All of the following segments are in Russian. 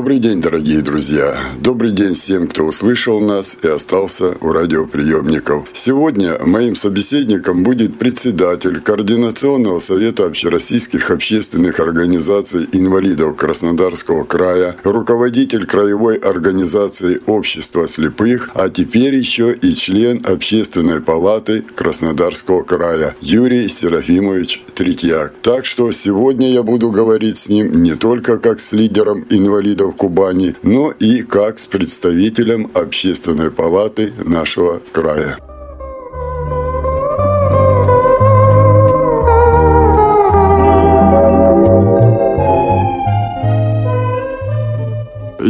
Добрый день, дорогие друзья. Добрый день всем, кто услышал нас и остался у радиоприемников. Сегодня моим собеседником будет председатель Координационного совета общероссийских общественных организаций инвалидов Краснодарского края, руководитель Краевой организации общества слепых, а теперь еще и член Общественной палаты Краснодарского края Юрий Серафимович Третьяк. Так что сегодня я буду говорить с ним не только как с лидером инвалидов Кубани, но и как с представителем Общественной палаты нашего края.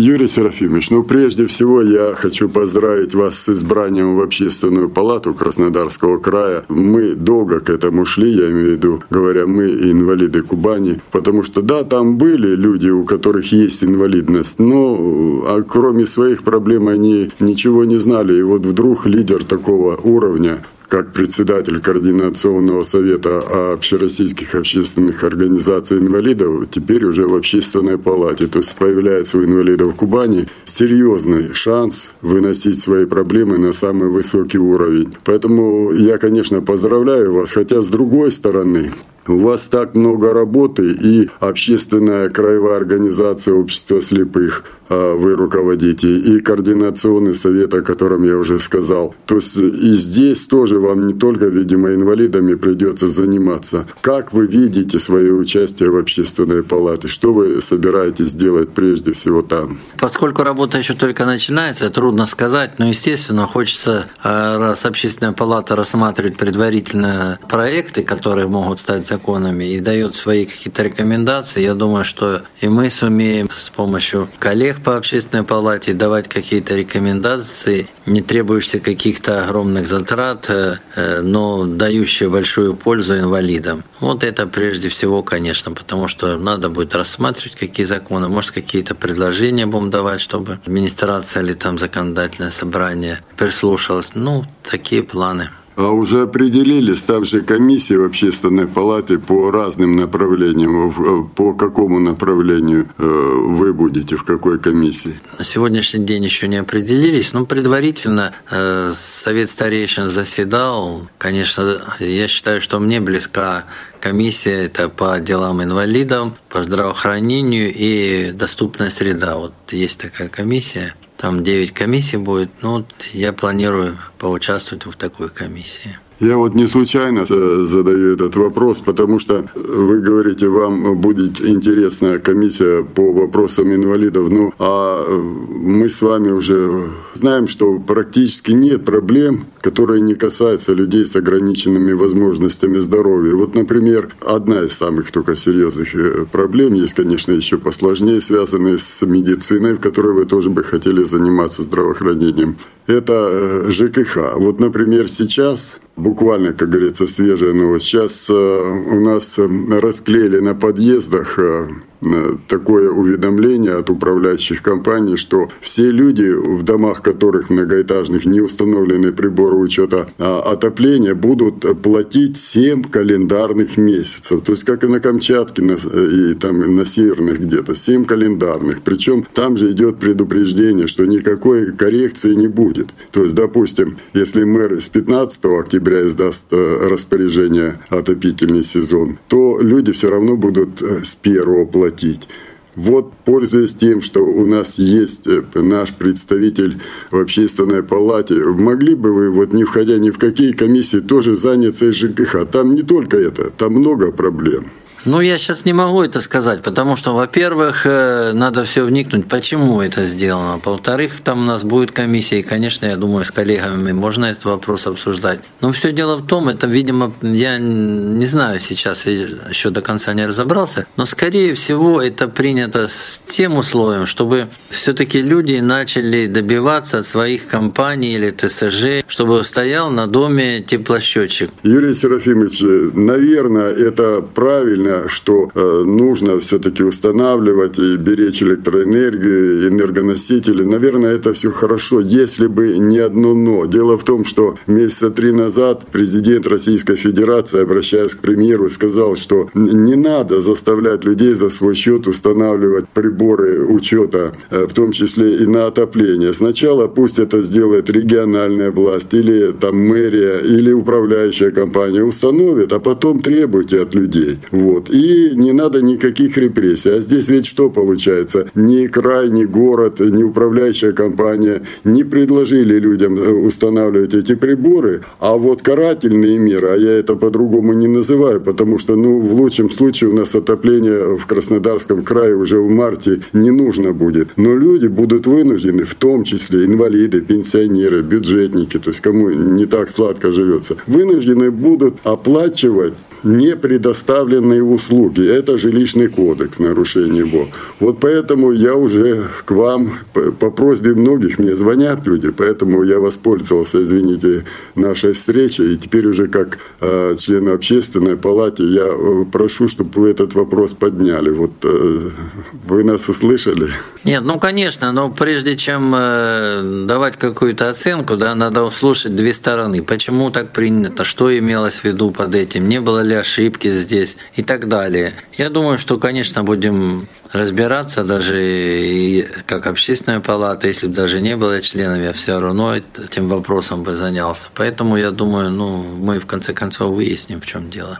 Юрий Серафимович, ну прежде всего я хочу поздравить вас с избранием в Общественную палату Краснодарского края. Мы долго к этому шли, я имею в виду, говоря, мы инвалиды Кубани, потому что да, там были люди, у которых есть инвалидность, но а кроме своих проблем они ничего не знали. И вот вдруг лидер такого уровня как председатель Координационного совета общероссийских общественных организаций инвалидов, теперь уже в общественной палате. То есть появляется у инвалидов Кубани серьезный шанс выносить свои проблемы на самый высокий уровень. Поэтому я, конечно, поздравляю вас, хотя с другой стороны, у вас так много работы и общественная краевая организация общества слепых вы руководите, и координационный совет, о котором я уже сказал. То есть и здесь тоже вам не только, видимо, инвалидами придется заниматься. Как вы видите свое участие в общественной палате? Что вы собираетесь делать прежде всего там? Поскольку работа еще только начинается, трудно сказать, но, естественно, хочется, а, раз общественная палата рассматривает предварительно проекты, которые могут стать законами, и дает свои какие-то рекомендации, я думаю, что и мы сумеем с помощью коллег по общественной палате давать какие-то рекомендации, не требующие каких-то огромных затрат, э, э, но дающие большую пользу инвалидам. Вот это прежде всего, конечно, потому что надо будет рассматривать какие законы, может какие-то предложения будем давать, чтобы администрация или там законодательное собрание прислушалось. Ну, такие планы. А уже определились также комиссии в общественной палате по разным направлениям. Э, по какому направлению э, вы будете, в какой комиссии? На сегодняшний день еще не определились, но предварительно э, Совет старейшин заседал. Конечно, я считаю, что мне близка комиссия это по делам инвалидов, по здравоохранению и доступная среда. Вот есть такая комиссия. Там 9 комиссий будет. Ну, я планирую поучаствовать в такой комиссии. Я вот не случайно э, задаю этот вопрос, потому что вы говорите, вам будет интересная комиссия по вопросам инвалидов. Ну, а мы с вами уже знаем, что практически нет проблем, которые не касаются людей с ограниченными возможностями здоровья. Вот, например, одна из самых только серьезных э, проблем, есть, конечно, еще посложнее, связанные с медициной, в которой вы тоже бы хотели заниматься здравоохранением. Это э, ЖКХ. Вот, например, сейчас буквально, как говорится, свежая новость. Сейчас э, у нас э, расклеили на подъездах э, такое уведомление от управляющих компаний, что все люди, в домах которых многоэтажных не установлены приборы учета а отопления, будут платить 7 календарных месяцев. То есть, как и на Камчатке на, и там на северных где-то, 7 календарных. Причем там же идет предупреждение, что никакой коррекции не будет. То есть, допустим, если мэр с 15 октября издаст э, распоряжение отопительный сезон, то люди все равно будут э, с первого платить платить. Вот, пользуясь тем, что у нас есть э, наш представитель в общественной палате, могли бы вы, вот не входя ни в какие комиссии, тоже заняться ЖКХ? Там не только это, там много проблем. Ну, я сейчас не могу это сказать, потому что, во-первых, э, надо все вникнуть, почему это сделано. Во-вторых, там у нас будет комиссия, и, конечно, я думаю, с коллегами можно этот вопрос обсуждать. Но все дело в том, это, видимо, я не знаю сейчас, еще до конца не разобрался, но, скорее всего, это принято с тем условием, чтобы все-таки люди начали добиваться от своих компаний или ТСЖ, чтобы стоял на доме теплосчетчик. Юрий Серафимович, наверное, это правильно, что э, нужно все-таки устанавливать и беречь электроэнергию, энергоносители. Наверное, это все хорошо, если бы не одно «но». Дело в том, что месяца три назад президент Российской Федерации, обращаясь к премьеру, сказал, что не надо заставлять людей за свой счет устанавливать приборы учета, э, в том числе и на отопление. Сначала пусть это сделает региональная власть или там мэрия или управляющая компания установит, а потом требуйте от людей. Вот. И не надо никаких репрессий. А здесь ведь что получается? Ни край, ни город, ни управляющая компания не предложили людям э, устанавливать эти приборы, а вот карательные меры, а я это по-другому не называю, потому что ну, в лучшем случае у нас отопление в Краснодарском крае уже в марте не нужно будет. Но люди будут вынуждены, в том числе инвалиды, пенсионеры, бюджетники, то есть кому не так сладко живется, вынуждены будут оплачивать не предоставленные услуги. Это жилищный кодекс, нарушение его. Вот поэтому я уже к вам по просьбе многих мне звонят люди, поэтому я воспользовался, извините, нашей встречей. И теперь уже как э, член общественной палаты я э, прошу, чтобы вы этот вопрос подняли. Вот э, вы нас услышали? Нет, ну конечно, но прежде чем э, давать какую-то оценку, да, надо услышать две стороны. Почему так принято, что имелось в виду под этим, не было ли ли ошибки здесь и так далее. Я думаю, что, конечно, будем разбираться даже и как общественная палата, если бы даже не было членом, я все равно этим вопросом бы занялся. Поэтому я думаю, ну, мы в конце концов выясним, в чем дело.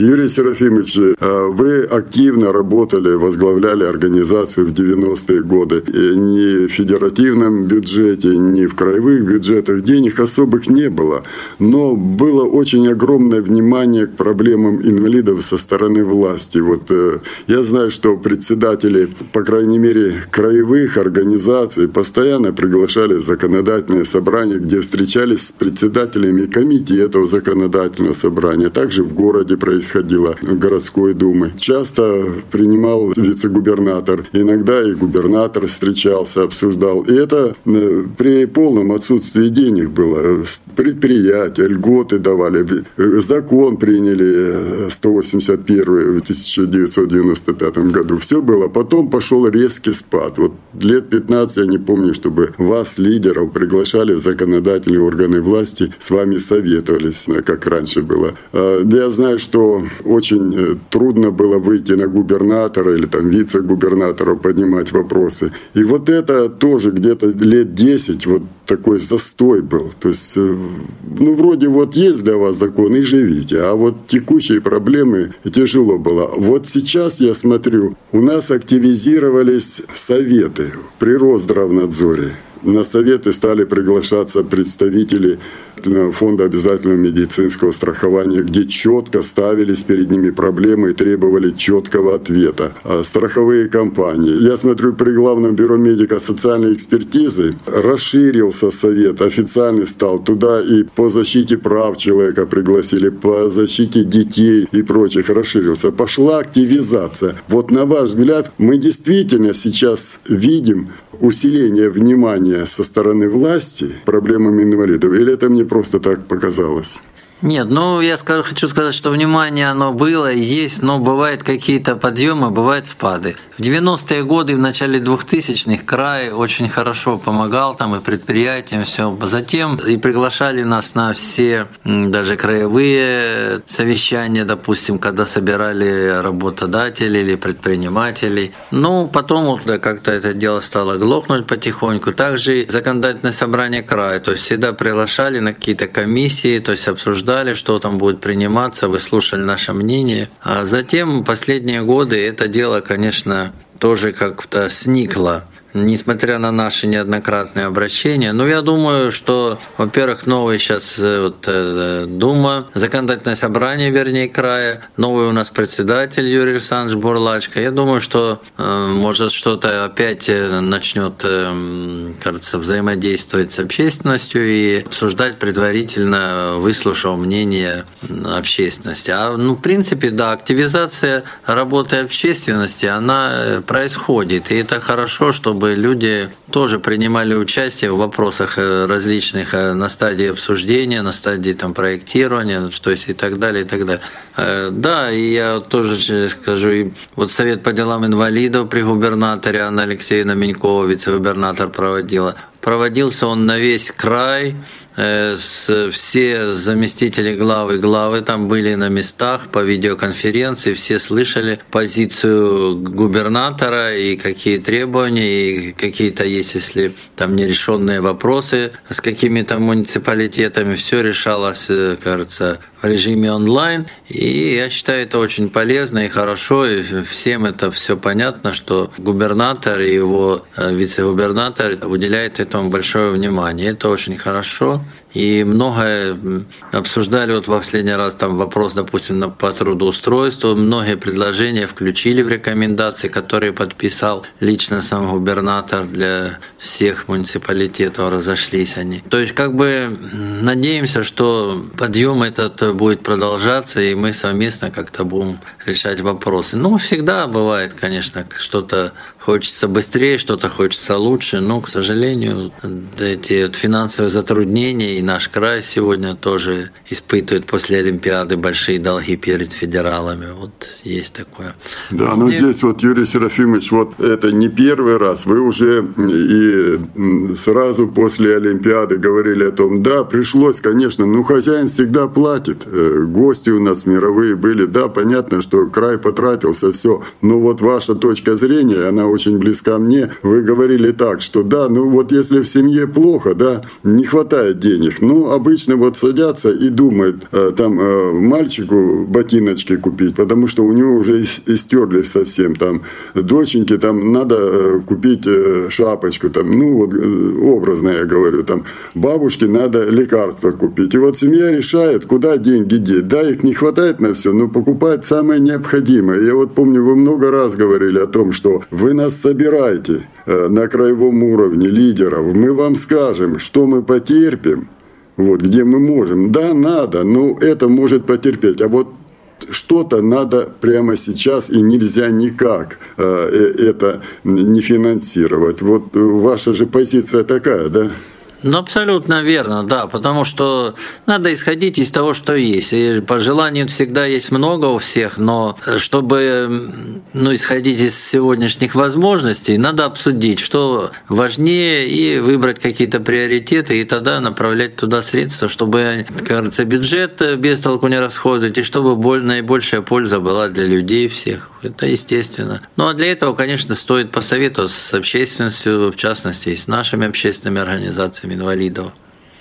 Юрий Серафимович, э, вы активно работали, возглавляли организацию в 90-е годы. И ни в федеративном бюджете, ни в краевых бюджетах денег особых не было. Но было очень огромное внимание к проблемам инвалидов со стороны власти. Вот э, я знаю, что председатели, по крайней мере, краевых организаций постоянно приглашали законодательные собрания, где встречались с председателями комитетов законодательного собрания. Также в городе происходило происходило городской думы. Часто принимал вице-губернатор, иногда и губернатор встречался, обсуждал. И это э, при полном отсутствии денег было. Предприятия, льготы давали. Закон приняли 181 э, в 1995 году. Все было. Потом пошел резкий спад. Вот лет 15 я не помню, чтобы вас, лидеров, приглашали в законодательные органы власти, с вами советовались, как раньше было. А, я знаю, что очень э, трудно было выйти на губернатора или там вице-губернатора поднимать вопросы. И вот это тоже где-то лет 10 вот такой застой был. То есть, э, ну, вроде вот есть для вас закон и живите, а вот текущие проблемы тяжело было. Вот сейчас я смотрю, у нас активизировались советы при Росздравнадзоре. На советы стали приглашаться представители фонда обязательного медицинского страхования, где четко ставились перед ними проблемы и требовали четкого ответа. А страховые компании. Я смотрю, при Главном бюро медико-социальной экспертизы расширился совет, официальный стал. Туда и по защите прав человека пригласили, по защите детей и прочих расширился. Пошла активизация. Вот на ваш взгляд, мы действительно сейчас видим усиление внимания со стороны власти проблемам инвалидов? Или это мне просто так показалось? Нет, ну я скажу, хочу сказать, что внимание оно было, есть, но бывают какие-то подъемы, бывают спады. В 90-е годы, в начале 2000-х край очень хорошо помогал там и предприятиям, все. Затем и приглашали нас на все даже краевые совещания, допустим, когда собирали работодателей или предпринимателей. Ну, потом вот как-то это дело стало глохнуть потихоньку. Также законодательное собрание края, то есть всегда приглашали на какие-то комиссии, то есть обсуждали обсуждали, что там будет приниматься, вы слушали наше мнение. А затем последние годы это дело, конечно, тоже как-то сникло. Несмотря на наши неоднократные обращения. Но я думаю, что, во-первых, новый сейчас э, вот, э, Дума, законодательное собрание, вернее, края, новый у нас председатель Юрий Александрович Бурлачко. Я думаю, что э, может что-то опять начнет, кажется, взаимодействовать с общественностью и обсуждать предварительно, выслушав мнение общественности. А, ну, в принципе, да, активизация работы общественности, она происходит. И это хорошо, чтобы чтобы люди тоже принимали участие в вопросах э, различных э, на стадии обсуждения, на стадии там, проектирования, то есть и так далее, и так далее. Э, да, и я тоже скажу, и вот Совет по делам инвалидов при губернаторе Анна Алексеевна Менькова, вице-губернатор проводила. Проводился он на весь край, все заместители главы главы там были на местах по видеоконференции, все слышали позицию губернатора и какие требования, и какие-то есть, если там нерешенные вопросы с какими-то муниципалитетами, все решалось, э, кажется, в режиме онлайн. И я считаю это очень полезно и хорошо, и всем это все понятно, что губернатор и его э, вице-губернатор уделяют этому большое внимание. Это очень хорошо. know И многое обсуждали вот в последний раз там вопрос, допустим, по трудоустройству. Многие предложения включили в рекомендации, которые подписал лично сам губернатор для всех муниципалитетов, разошлись они. То есть как бы надеемся, что подъем этот будет продолжаться, и мы совместно как-то будем решать вопросы. Ну, всегда бывает, конечно, что-то хочется быстрее, что-то хочется лучше, но, к сожалению, эти вот финансовые затруднения и наш край сегодня тоже испытывает после Олимпиады большие долги перед федералами. Вот есть такое. Да, но и... здесь вот, Юрий Серафимович, вот это не первый раз. Вы уже и сразу после Олимпиады говорили о том, да, пришлось, конечно, ну хозяин всегда платит. Э, гости у нас мировые были, да, понятно, что край потратился, все. Но вот ваша точка зрения, она очень близка мне. Вы говорили так, что да, ну вот если в семье плохо, да, не хватает денег, ну обычно вот садятся и думают, э, там э, мальчику ботиночки купить, потому что у него уже истерлись совсем, там доченьке там надо э, купить шапочку, там, ну вот образно я говорю, там бабушке надо лекарства купить. И вот семья решает, куда деньги деть. Да, их не хватает на все, но покупать самое необходимое. Я вот помню, вы много раз говорили о том, что вы нас собираете на краевом уровне лидеров, мы вам скажем, что мы потерпим, вот, где мы можем. Да, надо, но это может потерпеть. А вот что-то надо прямо сейчас и нельзя никак э, э это не финансировать. Вот ваша же позиция такая, да? Ну, абсолютно верно, да, потому что надо исходить из того, что есть. И пожеланий всегда есть много у всех, но чтобы ну, исходить из сегодняшних возможностей, надо обсудить, что важнее, и выбрать какие-то приоритеты, и тогда направлять туда средства, чтобы, кажется, бюджет без толку не расходовать, и чтобы наибольшая польза была для людей всех. Это естественно. Ну а для этого, конечно, стоит посоветоваться с общественностью, в частности, и с нашими общественными организациями инвалидов.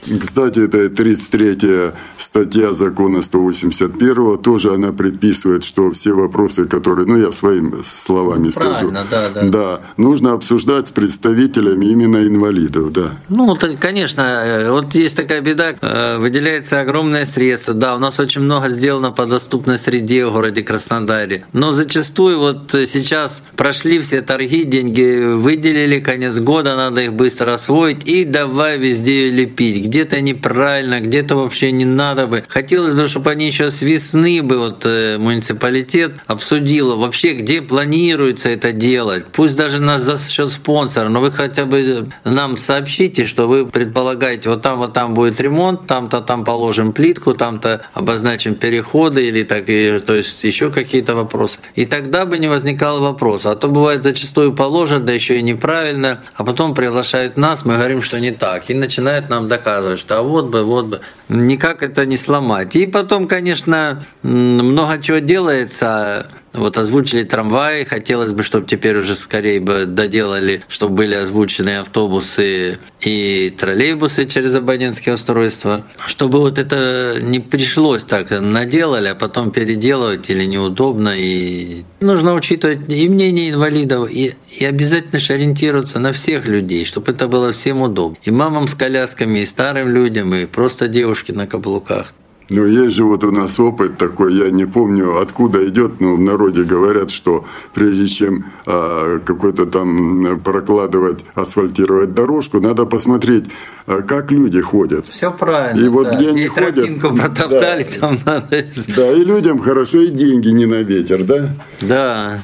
Кстати, это 33-я статья закона 181 тоже она предписывает, что все вопросы, которые, ну я своими словами Правильно, скажу, да, да. да, нужно обсуждать с представителями именно инвалидов, да. Ну, конечно, э, вот есть такая беда, э, выделяется огромное средство, да, у нас очень много сделано по доступной среде в городе Краснодаре, но зачастую вот сейчас прошли все торги, деньги выделили, конец года, надо их быстро освоить и давай везде лепить, где-то неправильно, где-то вообще не надо бы. Хотелось бы, чтобы они еще с весны бы вот э, муниципалитет обсудил вообще, где планируется это делать. Пусть даже нас за счет спонсора, но вы хотя бы нам сообщите, что вы предполагаете, вот там, вот там будет ремонт, там-то там положим плитку, там-то обозначим переходы или так, и, то есть еще какие-то вопросы. И тогда бы не возникало вопроса. А то бывает зачастую положат, да еще и неправильно, а потом приглашают нас, мы говорим, что не так, и начинают нам доказывать рассказывать, что а вот бы, вот бы. Никак это не сломать. И потом, конечно, много чего делается, Вот озвучили трамваи, хотелось бы, чтобы теперь уже скорее бы доделали, чтобы были озвучены автобусы и троллейбусы через абонентские устройства, чтобы вот это не пришлось так, наделали, а потом переделывать или неудобно, и нужно учитывать и мнение инвалидов, и, и обязательно же ориентироваться на всех людей, чтобы это было всем удобно. И мамам с колясками, и старым людям, и просто девушки на каблуках. Ну, есть же вот у нас опыт такой, я не помню, откуда идет, но в народе говорят, что прежде чем а, какой-то там прокладывать, асфальтировать дорожку, надо посмотреть, а, как люди ходят. Все правильно. И вот да. где они и ходят. протоптали, да, там надо. Да, и людям хорошо, и деньги не на ветер, да? Да.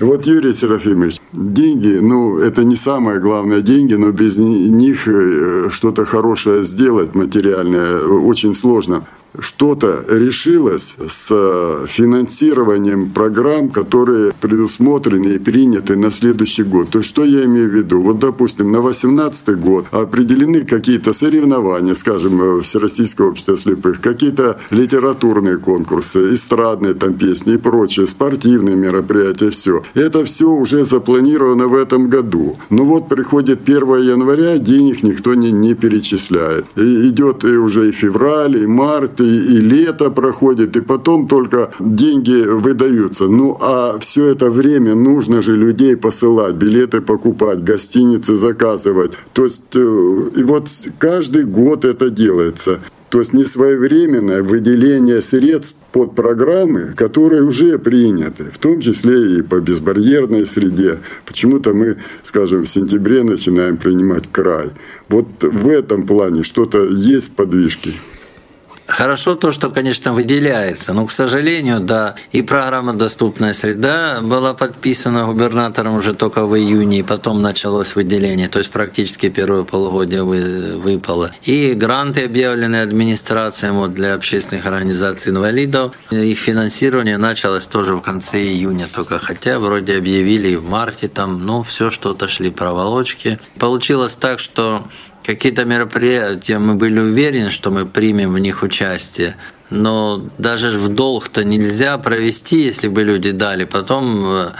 Вот, Юрий Серафимович, деньги, ну, это не самое главное деньги, но без них э, что-то хорошее сделать материальное очень сложно что-то решилось с финансированием программ, которые предусмотрены и приняты на следующий год. То есть, что я имею в виду? Вот, допустим, на 2018 год определены какие-то соревнования, скажем, Всероссийского общества слепых, какие-то литературные конкурсы, эстрадные там песни и прочее, спортивные мероприятия, все. Это все уже запланировано в этом году. Но вот приходит 1 января, денег никто не, не перечисляет. И идет и уже и февраль, и март, и и лето проходит, и потом только деньги выдаются. Ну а все это время нужно же людей посылать, билеты покупать, гостиницы заказывать. То есть э, и вот каждый год это делается. То есть несвоевременное выделение средств под программы, которые уже приняты, в том числе и по безбарьерной среде. Почему-то мы, скажем, в сентябре начинаем принимать край. Вот в этом плане что-то есть подвижки. Хорошо то, что, конечно, выделяется, но, к сожалению, да, и программа «Доступная среда» была подписана губернатором уже только в июне, и потом началось выделение, то есть практически первое полугодие выпало. И гранты объявлены администрацией вот, для общественных организаций инвалидов, их финансирование началось тоже в конце июня только, хотя вроде объявили и в марте там, но все что-то шли проволочки. Получилось так, что какие-то мероприятия мы были уверены, что мы примем в них участие. Но даже в долг-то нельзя провести, если бы люди дали. Потом э,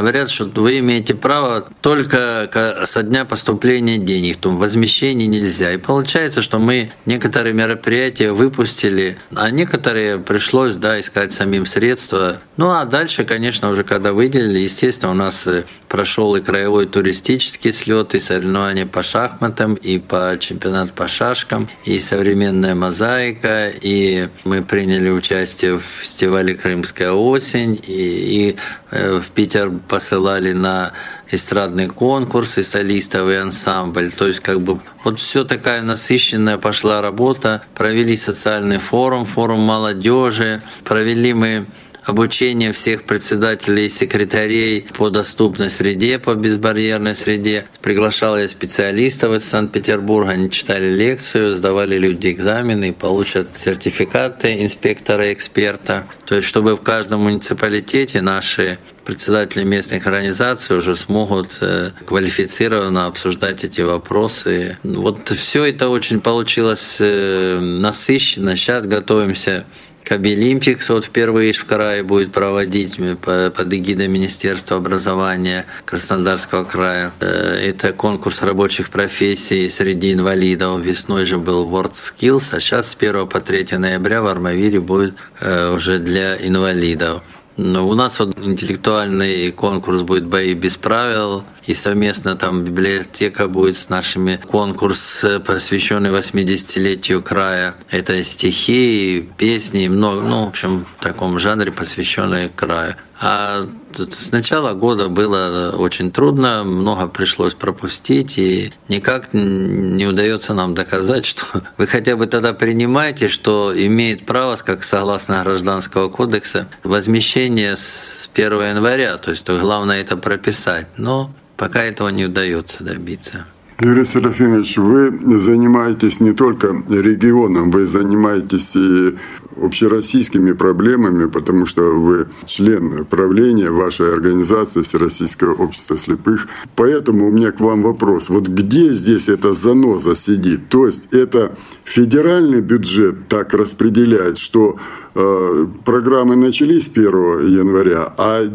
говорят, что вы имеете право только со дня поступления денег, то возмещение нельзя. И получается, что мы некоторые мероприятия выпустили, а некоторые пришлось да, искать самим средства. Ну а дальше, конечно, уже когда выделили, естественно, у нас э, прошел и краевой туристический слет, и соревнования по шахматам, и по чемпионату по шашкам, и современная мозаика, и мы приняли участие в фестивале «Крымская осень», и, и э, в Питер посылали на эстрадный конкурс и солистов и ансамбль. То есть как бы вот все такая насыщенная пошла работа. Провели социальный форум, форум молодежи, провели мы обучение всех председателей и секретарей по доступной среде, по безбарьерной среде. Приглашал я специалистов из Санкт-Петербурга, они читали лекцию, сдавали люди экзамены и получат сертификаты инспектора эксперта. То есть, чтобы в каждом муниципалитете наши председатели местных организаций уже смогут э, квалифицированно обсуждать эти вопросы. Вот все это очень получилось э, насыщенно. Сейчас готовимся Кабелимпикс вот впервые в крае будет проводить под эгидой Министерства образования Краснодарского края. Э, это конкурс рабочих профессий среди инвалидов. Весной же был World Skills, а сейчас с 1 по 3 ноября в Армавире будет э, уже для инвалидов. Ну, у нас вот интеллектуальный конкурс будет «Бои без правил», и совместно там библиотека будет с нашими конкурс, посвященный 80-летию края. Это стихи, песни, много, ну, в общем, в таком жанре, посвященный краю. А с начала года было очень трудно, много пришлось пропустить, и никак не удается нам доказать, что вы хотя бы тогда принимаете, что имеет право, как согласно Гражданского кодекса, возмещение с 1 января. То есть главное это прописать. Но Пока этого не удается добиться. Юрий Серафимович, вы занимаетесь не только регионом, вы занимаетесь и общероссийскими проблемами, потому что вы член правления вашей организации Всероссийское общество слепых. Поэтому у меня к вам вопрос. Вот где здесь эта заноза сидит? То есть это федеральный бюджет так распределяет, что Э, программы начались 1 января, а э,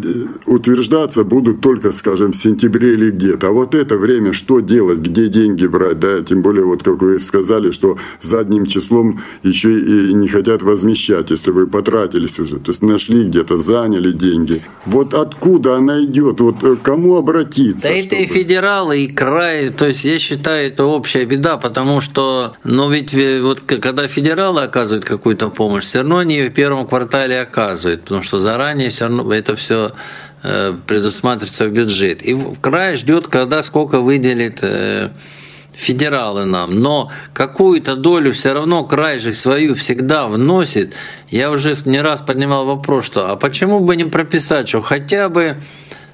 утверждаться будут только, скажем, в сентябре или где-то. А вот это время что делать, где деньги брать, да, тем более, вот как вы сказали, что задним числом еще и не хотят возмещать, если вы потратились уже, то есть нашли где-то, заняли деньги. Вот откуда она идет, вот э, кому обратиться? Да чтобы... это и федералы, и край, то есть я считаю, это общая беда, потому что, ну ведь вот когда федералы оказывают какую-то помощь, все равно они в первом квартале оказывает, потому что заранее все равно это все э, предусматривается в бюджет. И край ждет, когда сколько выделит э, федералы нам. Но какую-то долю все равно край же свою всегда вносит. Я уже не раз поднимал вопрос, что а почему бы не прописать, что хотя бы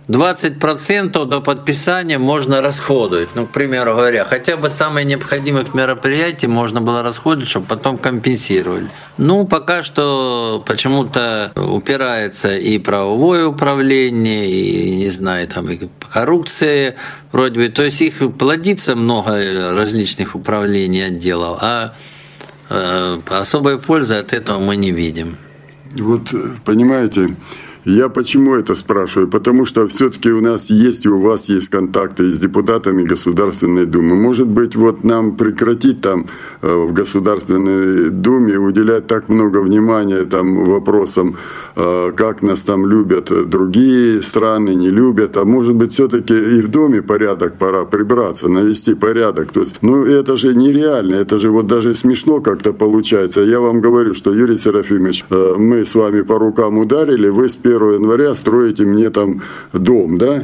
20% до подписания можно расходовать. Ну, к примеру говоря, хотя бы самые необходимых мероприятий можно было расходовать, чтобы потом компенсировали. Ну, пока что почему-то упирается и правовое управление, и, не знаю, там и коррупция вроде бы. То есть их плодится много различных управлений, отделов, а э, особой пользы от этого мы не видим. Вот, понимаете, я почему это спрашиваю? Потому что все-таки у нас есть у вас есть контакты с депутатами Государственной Думы. Может быть, вот нам прекратить там в Государственной Думе уделять так много внимания там вопросам, э, как нас там любят другие страны, не любят. А может быть, все-таки и в Доме порядок пора прибраться, навести порядок. То есть, ну, это же нереально, это же вот даже смешно как-то получается. Я вам говорю, что, Юрий Серафимович, э, мы с вами по рукам ударили, вы с 1 января строите мне там дом, да?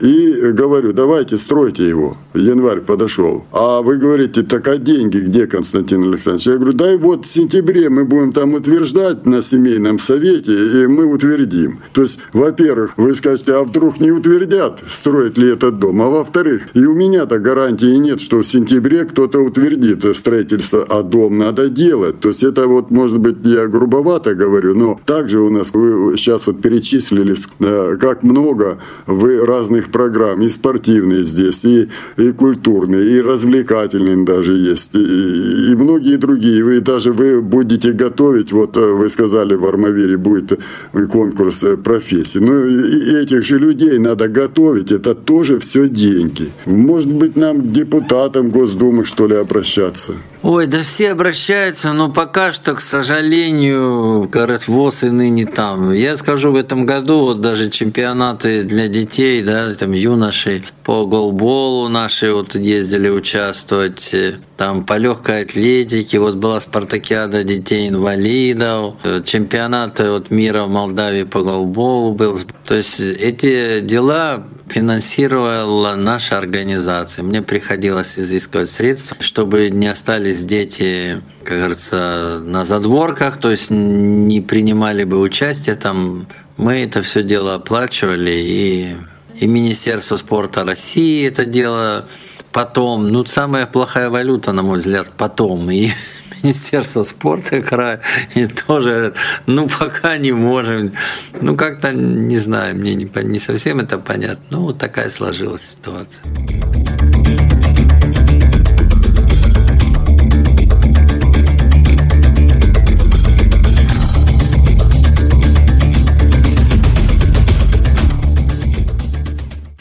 И говорю, давайте стройте его. Январь подошел. А вы говорите, так а деньги где, Константин Александрович? Я говорю, дай вот в сентябре мы будем там утверждать на семейном совете, и мы утвердим. То есть, во-первых, вы скажете, а вдруг не утвердят, строить ли этот дом? А во-вторых, и у меня-то гарантии нет, что в сентябре кто-то утвердит строительство, а дом надо делать. То есть, это вот, может быть, я грубовато говорю, но также у нас, вы сейчас вот перечислили, э, как много вы разных разных программ, и спортивные здесь, и, и культурные, и развлекательные даже есть, и, и многие другие. Вы даже вы будете готовить, вот э, вы сказали, в Армавире будет конкурс э, профессий. Ну, этих же людей надо готовить, это тоже все деньги. Может быть, нам депутатам Госдумы, что ли, обращаться? Ой, да все обращаются, но пока что, к сожалению, говорят, ВОЗ и ныне там. Я скажу, в этом году вот даже чемпионаты для детей, да, там юношей по голболу наши вот ездили участвовать, там по легкой атлетике, вот была спартакиада детей-инвалидов, чемпионаты вот мира в Молдавии по голболу был. То есть эти дела финансировала наша организация. Мне приходилось изыскивать средства, чтобы не остались дети, как говорится, на задворках, то есть не принимали бы участие там. Мы это все дело оплачивали, и, и Министерство спорта России это дело потом. Ну, самая плохая валюта, на мой взгляд, потом. И Министерство спорта края и тоже, ну, пока не можем. Ну, как-то, не знаю, мне не, не совсем это понятно. Ну, вот такая сложилась ситуация.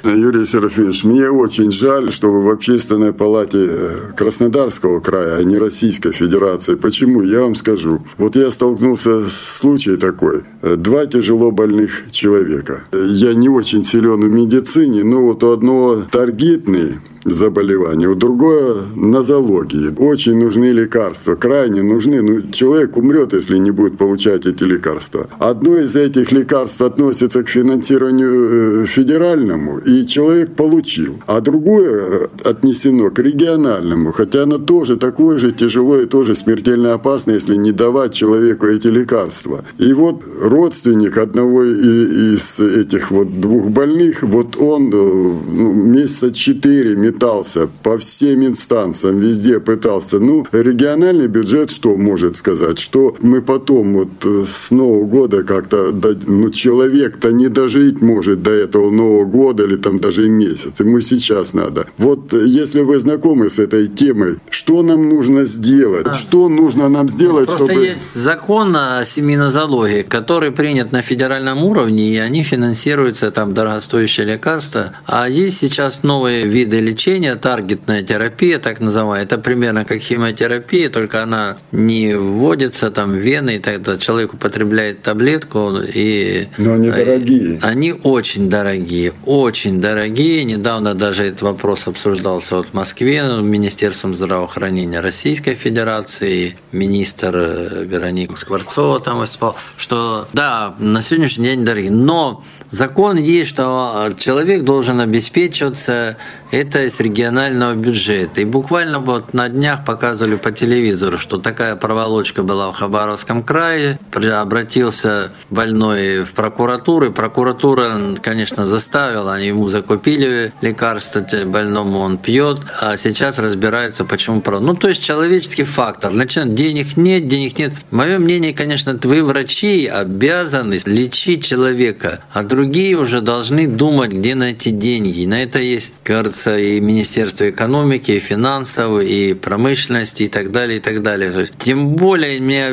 Юрий Серафимович, мне очень жаль, что вы в Общественной палате э, Краснодарского края, а не Российской Федерации. Почему? Я вам скажу. Вот я столкнулся с случаем такой. Э, два тяжело больных человека. Я не очень силен в медицине, но вот у одного таргетный заболевание, у другое нозологии. Очень нужны лекарства, крайне нужны. Ну, человек умрет, если не будет получать эти лекарства. Одно из этих лекарств относится к финансированию э, федеральному, и человек получил. А другое э, отнесено к региональному, хотя оно тоже такое же тяжело и тоже смертельно опасно, если не давать человеку эти лекарства. И вот родственник одного из этих вот двух больных, вот он э, ну, месяца четыре пытался по всем инстанциям, везде пытался. Ну, региональный бюджет что может сказать? Что мы потом вот э, с Нового года как-то, ну, человек-то не дожить может до этого Нового года или там даже и месяц. Ему сейчас надо. Вот э, если вы знакомы с этой темой, что нам нужно сделать? А. Что нужно нам сделать, Просто чтобы... есть закон о семинозологии, который принят на федеральном уровне, и они финансируются, там, дорогостоящие лекарства. А есть сейчас новые виды лечения, таргетная терапия, так называемая. Это примерно как химиотерапия, только она не вводится там в вены, и тогда человек употребляет таблетку. И Но они дорогие. Они очень дорогие, очень дорогие. Недавно даже этот вопрос обсуждался вот в Москве Министерством здравоохранения Российской Федерации. Министр э, Вероника Скворцова там выступал, что да, на сегодняшний день дорогие. Но закон есть, что человек должен обеспечиваться это из регионального бюджета. И буквально вот на днях показывали по телевизору, что такая проволочка была в Хабаровском крае. Обратился больной в прокуратуру, и прокуратура, конечно, заставила, они ему закупили лекарства больному, он пьет, а сейчас разбираются, почему. Ну, то есть человеческий фактор. Начинает, денег нет, денег нет. Мое мнение, конечно, вы, врачи, обязаны лечить человека, а другие уже должны думать, где найти деньги. И на это есть, кажется, касается и Министерства экономики, и финансов, и промышленности, и так далее, и так далее. Тем более меня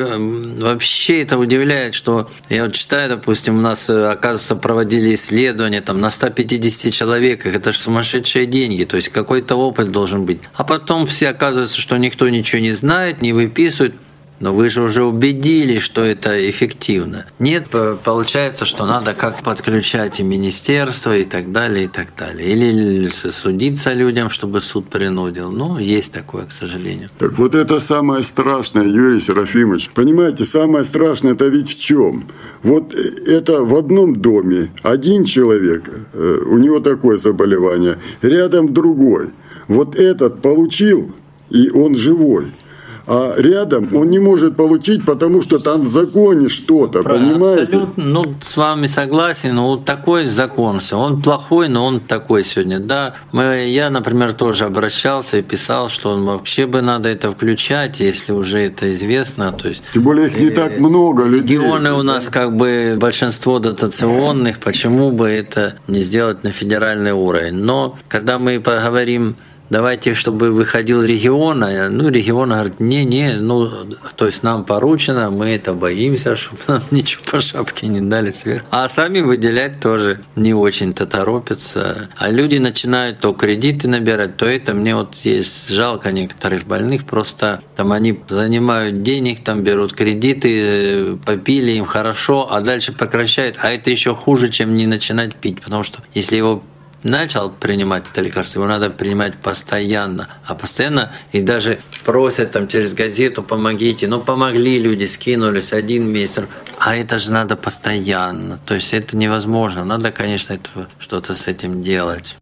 вообще это удивляет, что я вот читаю, допустим, у нас, э, оказывается, проводили исследования там, на 150 человеках, это же сумасшедшие деньги, то есть какой-то опыт должен быть. А потом все оказывается, что никто ничего не знает, не выписывает, но вы же уже убедились, что это эффективно. Нет, получается, что надо как подключать и министерство и так далее, и так далее. Или судиться людям, чтобы суд принудил. Ну, есть такое, к сожалению. Так вот это самое страшное, Юрий Серафимович. Понимаете, самое страшное это ведь в чем? Вот это в одном доме один человек, э, у него такое заболевание, рядом другой. Вот этот получил, и он живой – а рядом он не может получить, потому что там в законе что-то, понимаете? Абсолютно, ну, с вами согласен, ну, вот такой закон, он плохой, но он такой сегодня, да. Мы, я, например, тоже обращался и писал, что он вообще бы надо это включать, если уже это известно, то есть... Тем более их не так много людей. Регионы у нас как бы большинство дотационных, почему бы это не сделать на федеральный уровень? Но когда мы поговорим давайте, чтобы выходил регион, а, ну, регион говорит, не-не, ну, то есть нам поручено, мы это боимся, чтобы нам ничего по шапке не дали сверху. А сами выделять тоже не очень-то торопятся. А люди начинают то кредиты набирать, то это. Мне вот есть жалко некоторых больных, просто там они занимают денег, там берут кредиты, попили им хорошо, а дальше прекращают. А это еще хуже, чем не начинать пить, потому что если его начал принимать это лекарство, его надо принимать постоянно. А постоянно и даже просят там через газету «помогите». Ну, помогли люди, скинулись один месяц. А это же надо постоянно. То есть это невозможно. Надо, конечно, что-то с этим делать.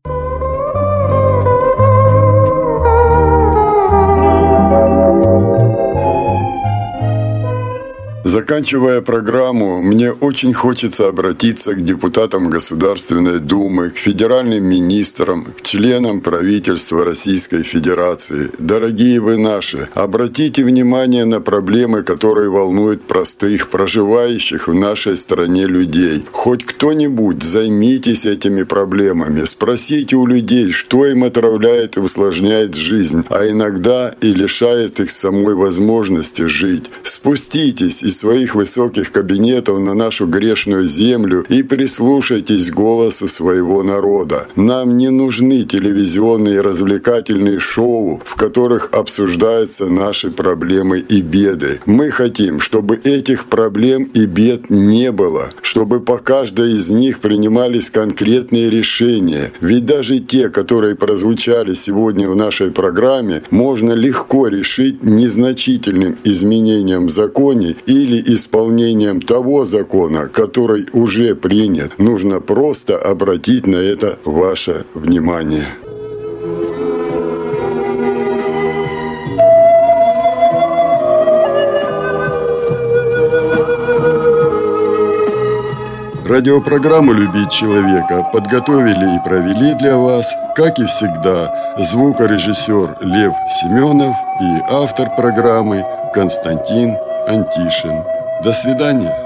Заканчивая программу, мне очень хочется обратиться к депутатам Государственной Думы, к федеральным министрам, к членам правительства Российской Федерации. Дорогие вы наши, обратите внимание на проблемы, которые волнуют простых, проживающих в нашей стране людей. Хоть кто-нибудь займитесь этими проблемами, спросите у людей, что им отравляет и усложняет жизнь, а иногда и лишает их самой возможности жить. Спуститесь из своих высоких кабинетов на нашу грешную землю и прислушайтесь голосу своего народа. Нам не нужны телевизионные развлекательные шоу, в которых обсуждаются наши проблемы и беды. Мы хотим, чтобы этих проблем и бед не было, чтобы по каждой из них принимались конкретные решения. Ведь даже те, которые прозвучали сегодня в нашей программе, можно легко решить незначительным изменением в законе или или исполнением того закона, который уже принят. Нужно просто обратить на это ваше внимание. Радиопрограмму «Любить человека» подготовили и провели для вас, как и всегда, звукорежиссер Лев Семенов и автор программы Константин Антишин. До свидания.